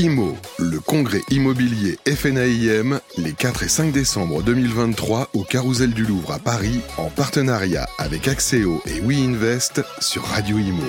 IMO, le congrès immobilier FNAIM, les 4 et 5 décembre 2023 au Carousel du Louvre à Paris, en partenariat avec Axéo et WeInvest sur Radio Imo.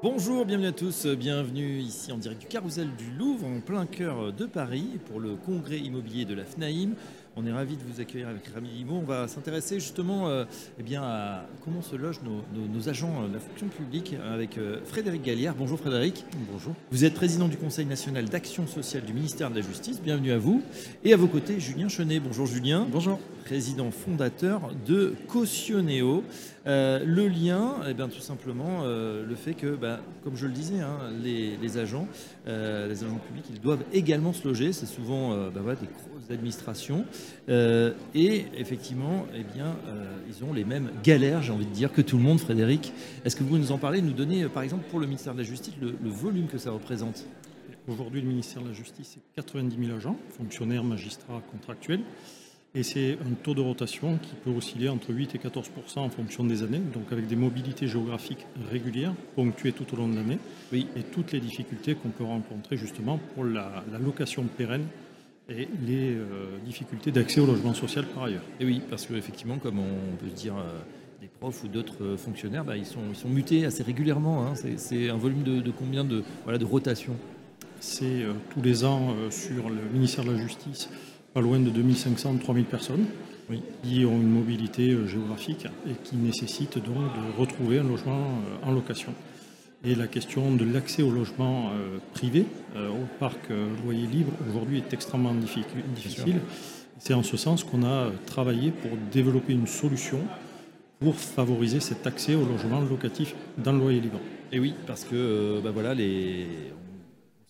Bonjour, bienvenue à tous, bienvenue ici en direct du Carousel du Louvre, en plein cœur de Paris, pour le congrès immobilier de la FNAIM. On est ravis de vous accueillir avec Rami Limo. On va s'intéresser justement euh, eh bien, à comment se logent nos, agents de la fonction publique avec euh, Frédéric Gallière. Bonjour Frédéric. Bonjour. Vous êtes président du Conseil national d'action sociale du ministère de la Justice. Bienvenue à vous. Et à vos côtés, Julien Chenet. Bonjour Julien. Bonjour. Président fondateur de Cautionnéo. Euh, le lien, eh bien, tout simplement, le fait que, bah, comme je le disais, hein, les, agents, les agents publics, ils doivent également se loger. C'est souvent bah, des grosses administrations. Euh, et effectivement, eh bien, euh, ils ont les mêmes galères, j'ai envie de dire, que tout le monde, Frédéric. Est-ce que vous nous en parlez, nous donner, euh, par exemple, pour le ministère de la Justice, le, volume que ça représente? Aujourd'hui, le ministère de la Justice, c'est 90 000 agents, fonctionnaires, magistrats, contractuels. Et c'est un taux de rotation qui peut osciller entre 8 et 14% en fonction des années, donc avec des mobilités géographiques régulières, ponctuées tout au long de l'année, oui. et toutes les difficultés qu'on peut rencontrer justement pour la, la location pérenne et les euh, difficultés d'accès au logement social par ailleurs. Et oui, parce qu'effectivement, comme on peut se dire, euh, des profs ou d'autres euh, fonctionnaires, bah, ils, sont, ils, sont, mutés assez régulièrement. Hein. C'est un volume de, combien de, voilà, de rotation C'est tous les ans sur le ministère de la Justice, pas loin de 2500-3000 personnes. qui ont une mobilité géographique et qui nécessitent donc de retrouver un logement en location. Et la question de l'accès au logement euh, privé, euh, au parc euh, loyer libre, aujourd'hui est extrêmement difficile. C'est en ce sens qu'on a travaillé pour développer une solution pour favoriser cet accès au logement locatif dans le loyer libre. Et oui, parce que bah voilà, les,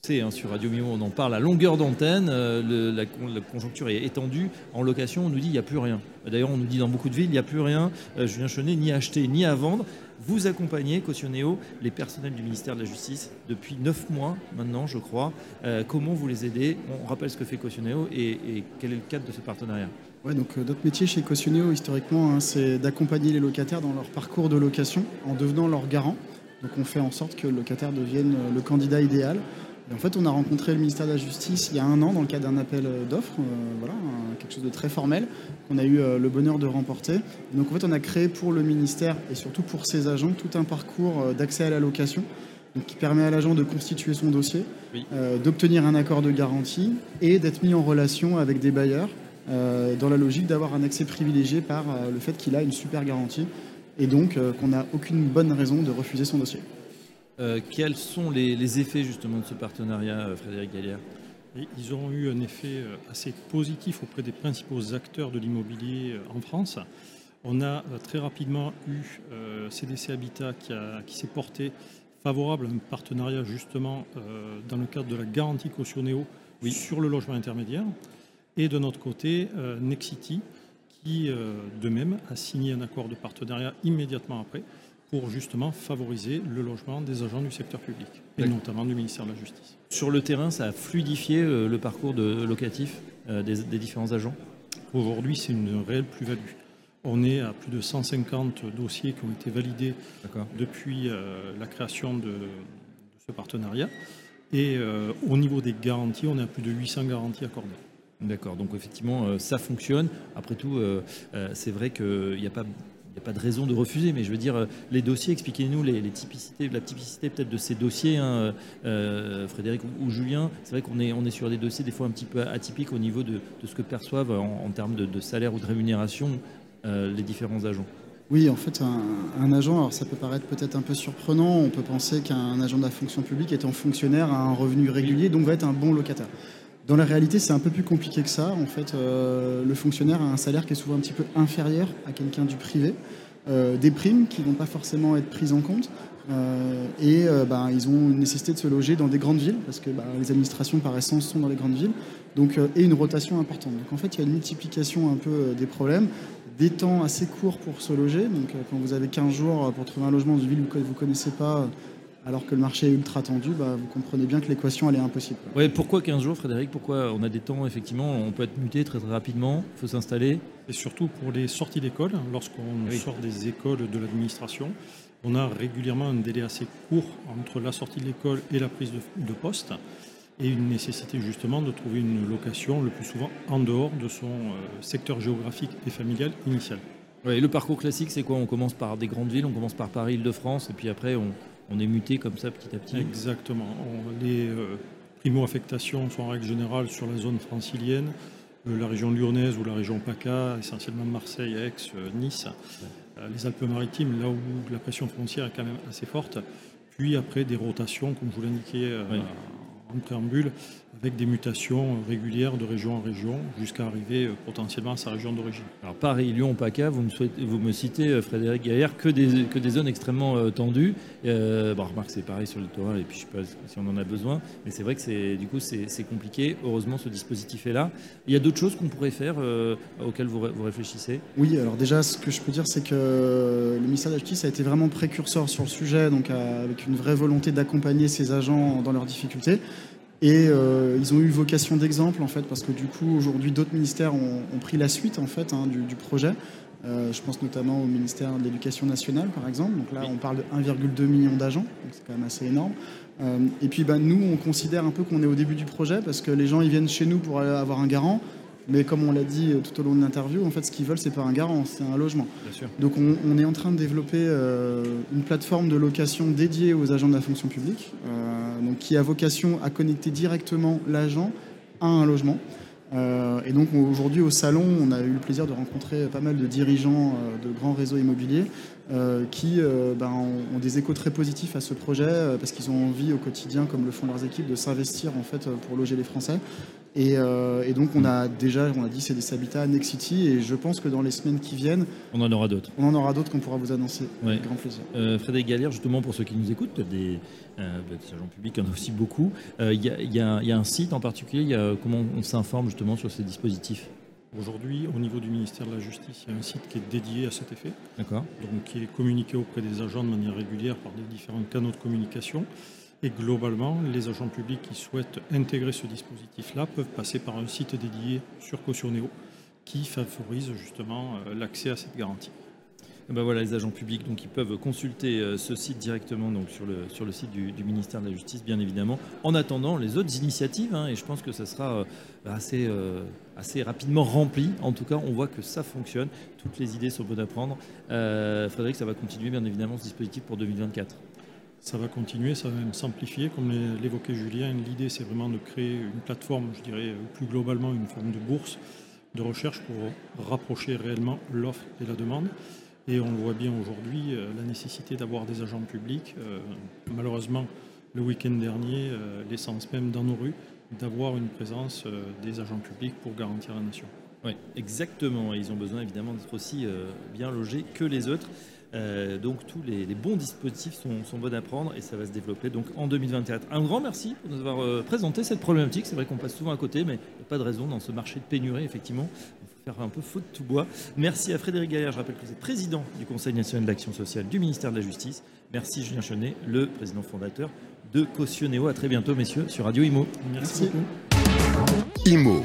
c'est hein, sur Radio Mio, on en parle à longueur d'antenne. la, conjoncture est étendue. En location, on nous dit il n'y a plus rien. D'ailleurs, on nous dit dans beaucoup de villes il n'y a plus rien. Julien Chenet, ni à acheter ni à vendre. Vous accompagnez, Cautionnéo, les personnels du ministère de la Justice depuis 9 mois maintenant, je crois. Euh, comment vous les aidez? On rappelle ce que fait Cautionnéo et, quel est le cadre de ce partenariat? Ouais, donc euh, notre métier chez Cautionnéo, historiquement, hein, c'est d'accompagner les locataires dans leur parcours de location en devenant leur garant. Donc on fait en sorte que le locataire devienne euh, le candidat idéal en fait, on a rencontré le ministère de la Justice il y a un an dans le cadre d'un appel d'offres, euh, voilà, quelque chose de très formel qu'on a eu euh, le bonheur de remporter. donc en fait, on a créé pour le ministère et surtout pour ses agents tout un parcours euh, d'accès à la location. qui permet à l'agent de constituer son dossier, d'obtenir un accord de garantie et d'être mis en relation avec des bailleurs dans la logique d'avoir un accès privilégié par le fait qu'il a une super garantie et donc qu'on n'a aucune bonne raison de refuser son dossier. Euh, quels sont les, effets justement de ce partenariat, euh, Frédéric Gallière? Ils ont eu un effet euh, assez positif auprès des principaux acteurs de l'immobilier en France. On a très rapidement eu CDC Habitat qui, s'est porté favorable à un partenariat justement dans le cadre de la garantie cautionnéo sur le logement intermédiaire. Et de notre côté, Nexity qui de même a signé un accord de partenariat immédiatement après pour justement favoriser le logement des agents du secteur public, et notamment du ministère de la Justice. Sur le terrain, ça a fluidifié euh, le parcours de locatif euh, des, différents agents? Aujourd'hui, c'est une réelle plus-value. On est à plus de 150 dossiers qui ont été validés depuis euh, la création de, ce partenariat. Et au niveau des garanties, on est à plus de 800 garanties accordées. D'accord, donc effectivement, ça fonctionne. Après tout, c'est vrai qu'il n'y a pas il n'y a pas de raison de refuser, mais je veux dire, euh, les dossiers, expliquez-nous les, la typicité peut-être de ces dossiers, hein, euh, euh, Frédéric ou, Julien. C'est vrai qu'on est, on est sur des dossiers des fois un petit peu atypiques au niveau de, ce que perçoivent en, termes de, salaire ou de rémunération les différents agents. Oui, en fait, un, agent, alors ça peut paraître peut-être un peu surprenant, on peut penser qu'un agent de la fonction publique étant fonctionnaire a un revenu régulier, donc va être un bon locataire. Dans la réalité, c'est un peu plus compliqué que ça. En fait, euh, le fonctionnaire a un salaire qui est souvent un petit peu inférieur à quelqu'un du privé. Euh, des primes qui ne vont pas forcément être prises en compte. Euh, et ben, ils ont une nécessité de se loger dans des grandes villes, parce que ben, les administrations par essence sont dans les grandes villes, donc, et une rotation importante. Donc en fait, il y a une multiplication un peu des problèmes, des temps assez courts pour se loger. Donc quand vous avez 15 jours pour trouver un logement dans une ville que vous ne connaissez pas, alors que le marché est ultra tendu, bah, vous comprenez bien que l'équation elle est impossible. Ouais, pourquoi 15 jours, Frédéric? Pourquoi on a des temps, effectivement, on peut être muté très, très rapidement, il faut s'installer? Et surtout pour les sorties d'école, lorsqu'on sort des écoles de l'administration, on a régulièrement un délai assez court entre la sortie de l'école et la prise de, poste et une nécessité justement de trouver une location le plus souvent en dehors de son euh, secteur géographique et familial initial. le parcours classique, c'est quoi? On commence par des grandes villes, on commence par Paris, Île-de-France, et puis après on, est muté comme ça petit à petit Exactement. les euh, primo-affectations sont en règle générale sur la zone francilienne, euh, la région lyonnaise ou la région PACA, essentiellement Marseille, Aix, Nice. Euh, les Alpes-Maritimes, là où la pression foncière est quand même assez forte. Puis après des rotations, comme je vous l'indiquais en préambule, avec des mutations régulières de région en région jusqu'à arriver euh, potentiellement à sa région d'origine. Alors Paris, Lyon, PACA, vous me, souhaitez, vous me citez, euh, Frédéric Gaillard, que des, que des zones extrêmement euh, tendues. Euh, bon, remarque, c'est pareil sur le littoral, et puis je ne sais pas si on en a besoin, mais c'est vrai que c'est, du coup c'est, compliqué. Heureusement, ce dispositif est là. Il y a d'autres choses qu'on pourrait faire auxquelles vous, vous, réfléchissez? Oui, alors déjà, ce que je peux dire, c'est que le ministère de la Justice a été vraiment précurseur sur le sujet, donc avec une vraie volonté d'accompagner ses agents dans leurs difficultés. Et euh, ils ont eu vocation d'exemple en fait parce que du coup aujourd'hui d'autres ministères ont, pris la suite en fait hein, du, projet. Euh, je pense notamment au ministère de l'Éducation nationale par exemple. Donc là on parle de 1,2 million d'agents, donc c'est quand même assez énorme. Euh, et puis bah, nous on considère un peu qu'on est au début du projet parce que les gens ils viennent chez nous pour avoir un garant. Mais comme on l'a dit euh, tout au long de l'interview, en fait, ce qu'ils veulent, c'est pas un garant, c'est un logement. Donc, on, est en train de développer euh, une plateforme de location dédiée aux agents de la fonction publique, euh, donc qui a vocation à connecter directement l'agent à un logement. et donc aujourd'hui au salon, on a eu le plaisir de rencontrer pas mal de dirigeants de grands réseaux immobiliers qui ben, ont, des échos très positifs à ce projet parce qu'ils ont envie au quotidien, comme le font leurs équipes, de s'investir en fait pour loger les Français. Euh, et, donc on a déjà, on a dit c'est des habitats Next City et je pense que dans les semaines qui viennent, on en aura d'autres. On en aura d'autres qu'on pourra vous annoncer avec grand plaisir. Euh, Frédéric Galère, justement pour ceux qui nous écoutent, des, euh, des agents publics, il y en a aussi beaucoup. Il y, a un site en particulier, y a, comment on s'informe justement sur ces dispositifs? Aujourd'hui, au niveau du ministère de la Justice, il y a un site qui est dédié à cet effet. D'accord. Donc qui est communiqué auprès des agents de manière régulière par des différents canaux de communication. Et globalement, les agents publics qui souhaitent intégrer ce dispositif-là peuvent passer par un site dédié sur Cautionnéo qui favorise justement euh, l'accès à cette garantie. ben voilà, les agents publics donc, ils peuvent consulter euh, ce site directement sur, le, site du, ministère de la Justice, bien évidemment, en attendant les autres initiatives. Hein, et je pense que ça sera euh, assez, assez rapidement rempli. En tout cas, on voit que ça fonctionne. Toutes les idées sont bonnes à prendre. Frédéric, ça va continuer, bien évidemment, ce dispositif pour 2024 ça va continuer, ça va même s'amplifier. Comme l'évoquait Julien, l'idée c'est vraiment de créer une plateforme, je dirais plus globalement une forme de bourse de recherche pour rapprocher réellement l'offre et la demande. Et on voit bien aujourd'hui, euh, la nécessité d'avoir des agents publics. Euh, malheureusement, le week-end dernier, euh, l'essence même dans nos rues, d'avoir une présence des agents publics pour garantir la nation. Oui, exactement. Ils ont besoin évidemment d'être aussi bien logés que les autres. Euh, donc tous les, bons dispositifs sont, bons à prendre et ça va se développer donc en 2024. Un grand merci pour nous avoir euh, présenté cette problématique. C'est vrai qu'on passe souvent à côté, mais il n'y a pas de raison dans ce marché de pénurie, effectivement. Il faut faire un peu faute de tout bois. Merci à Frédéric Gaillard, je rappelle que vous êtes président du Conseil national d'action sociale du ministère de la Justice. Merci Julien Chenet, le président fondateur de Cautionnéo. À très bientôt, messieurs, sur Radio Imo. Merci. beaucoup. IMO,